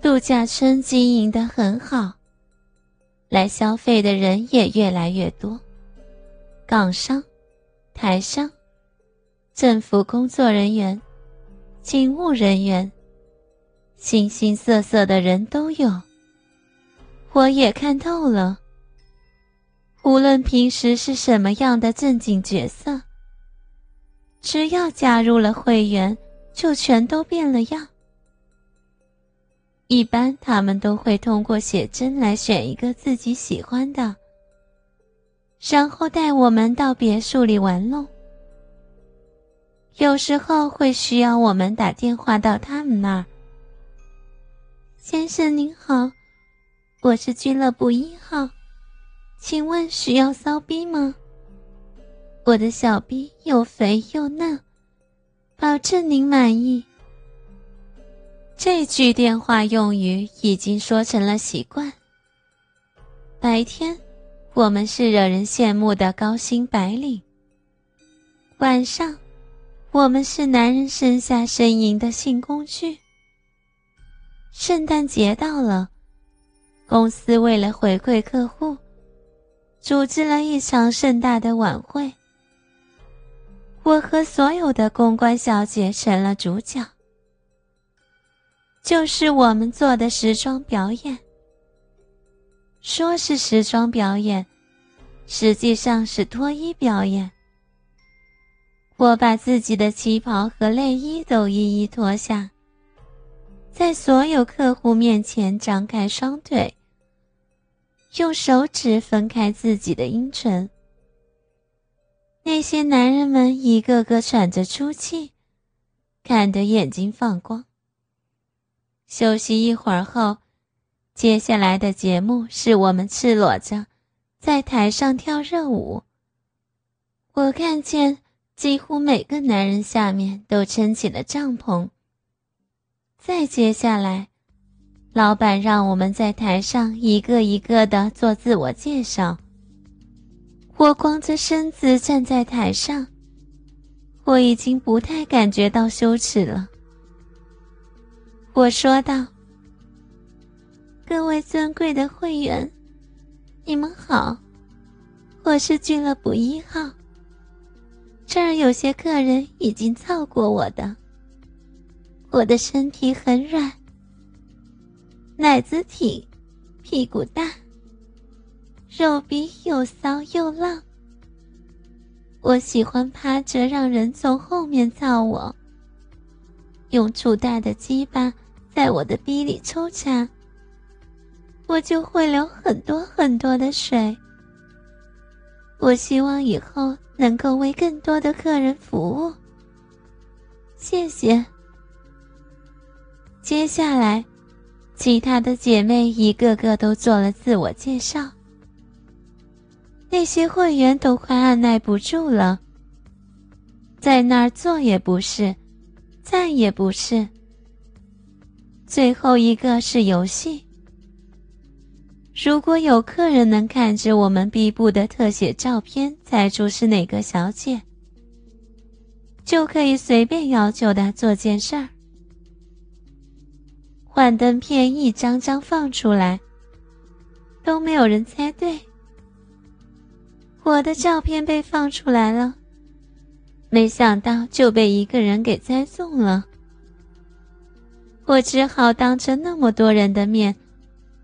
度假村经营的很好，来消费的人也越来越多。港商、台商、政府工作人员、警务人员，形形色色的人都有。我也看透了，无论平时是什么样的正经角色，只要加入了会员，就全都变了样。一般他们都会通过写真来选一个自己喜欢的，然后带我们到别墅里玩弄。有时候会需要我们打电话到他们那儿。先生您好，我是俱乐部一号，请问需要骚逼吗？我的小逼又肥又嫩，保证您满意。这句电话用语已经说成了习惯。白天，我们是惹人羡慕的高薪白领；晚上，我们是男人身下呻吟的性工具。圣诞节到了，公司为了回馈客户，组织了一场盛大的晚会。我和所有的公关小姐成了主角。就是我们做的时装表演。说是时装表演，实际上是脱衣表演。我把自己的旗袍和内衣都一一脱下，在所有客户面前张开双腿，用手指分开自己的阴唇。那些男人们一个个喘着粗气，看得眼睛放光。休息一会儿后，接下来的节目是我们赤裸着在台上跳热舞。我看见几乎每个男人下面都撑起了帐篷。再接下来，老板让我们在台上一个一个的做自我介绍。我光着身子站在台上，我已经不太感觉到羞耻了。我说道：“各位尊贵的会员，你们好，我是俱乐部一号。这儿有些客人已经操过我的，我的身体很软，奶子挺，屁股大，肉比又骚又浪。我喜欢趴着让人从后面造我，用粗大的鸡巴。”在我的逼里抽插，我就会流很多很多的水。我希望以后能够为更多的客人服务。谢谢。接下来，其他的姐妹一个个都做了自我介绍。那些会员都快按耐不住了，在那儿坐也不是，站也不是。最后一个是游戏。如果有客人能看着我们壁部的特写照片猜出是哪个小姐，就可以随便要求的做件事儿。幻灯片一张张放出来，都没有人猜对。我的照片被放出来了，没想到就被一个人给猜中了。我只好当着那么多人的面，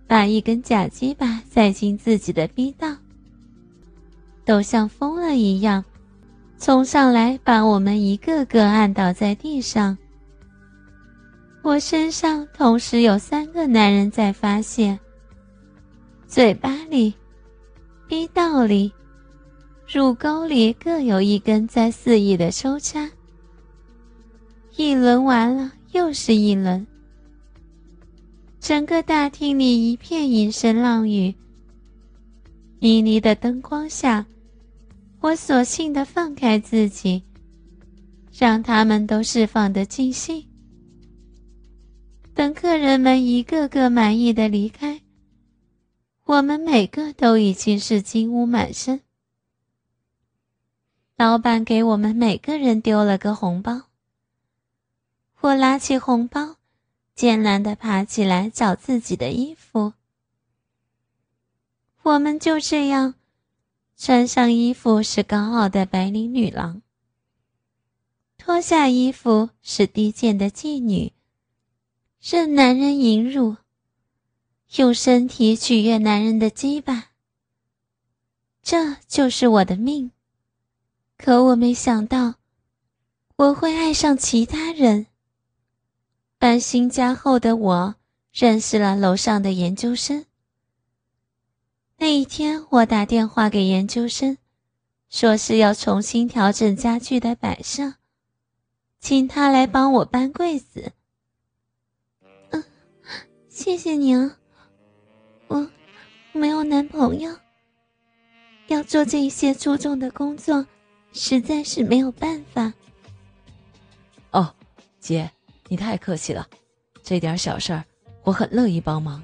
把一根假鸡巴塞进自己的逼道，都像疯了一样，冲上来把我们一个个按倒在地上。我身上同时有三个男人在发泄，嘴巴里、逼道里、乳沟里各有一根在肆意的抽插。一轮完了，又是一轮。整个大厅里一片银声浪语。迷离的灯光下，我索性的放开自己，让他们都释放的尽兴。等客人们一个个满意的离开，我们每个都已经是金屋满身。老板给我们每个人丢了个红包，我拿起红包。艰难地爬起来找自己的衣服。我们就这样穿上衣服是高傲的白领女郎，脱下衣服是低贱的妓女，任男人淫辱，用身体取悦男人的羁绊。这就是我的命。可我没想到，我会爱上其他人。搬新家后的我，认识了楼上的研究生。那一天，我打电话给研究生，说是要重新调整家具的摆设，请他来帮我搬柜子。嗯，谢谢你啊，我没有男朋友，要做这些出众的工作，实在是没有办法。哦，姐，你太客气了，这点小事儿，我很乐意帮忙。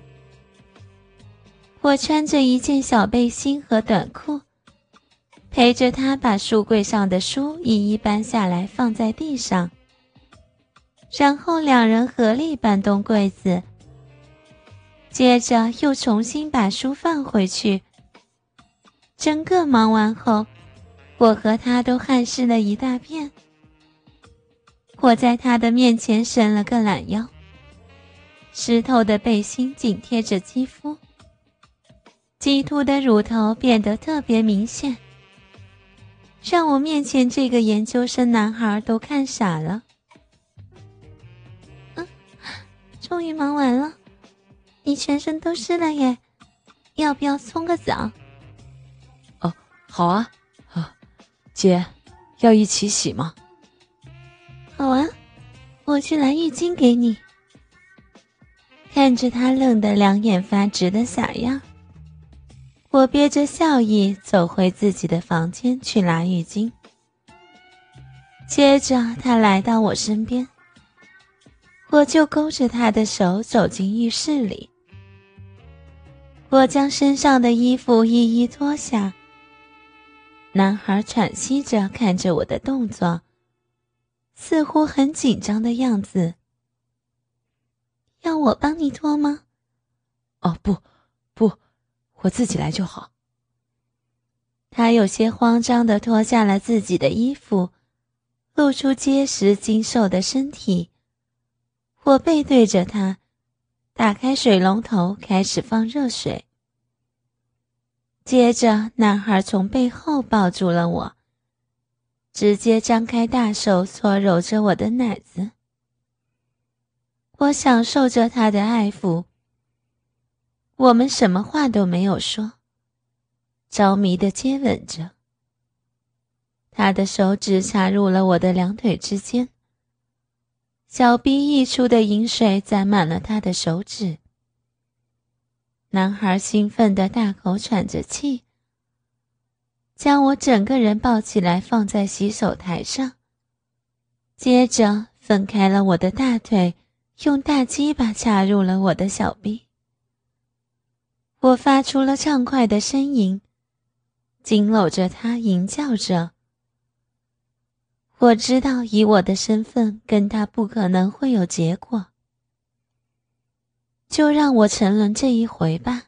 我穿着一件小背心和短裤，陪着他把书柜上的书一一搬下来放在地上，然后两人合力搬动柜子，接着又重新把书放回去。整个忙完后，我和他都汗湿了一大片。我在他的面前伸了个懒腰，湿透的背心紧贴着肌肤。鸡突的乳头变得特别明显，让我面前这个研究生男孩都看傻了。嗯，终于忙完了，你全身都湿了耶，要不要冲个澡？哦，好啊，啊，姐，要一起洗吗？我去拿浴巾给你。看着他愣得两眼发直的傻样。我憋着笑意走回自己的房间去拿浴巾，接着他来到我身边，我就勾着他的手走进浴室里。我将身上的衣服一一脱下，男孩喘息着看着我的动作，似乎很紧张的样子。要我帮你脱吗？哦，不，不。我自己来就好。他有些慌张的脱下了自己的衣服，露出结实精瘦的身体。我背对着他，打开水龙头，开始放热水。接着，男孩从背后抱住了我，直接张开大手搓揉着我的奶子。我享受着他的爱抚。我们什么话都没有说，着迷的接吻着。他的手指插入了我的两腿之间，小臂溢出的饮水沾满了他的手指。男孩兴奋的大口喘着气，将我整个人抱起来放在洗手台上，接着分开了我的大腿，用大鸡巴插入了我的小臂。我发出了畅快的呻吟，紧搂着他，吟叫着。我知道，以我的身份，跟他不可能会有结果，就让我沉沦这一回吧。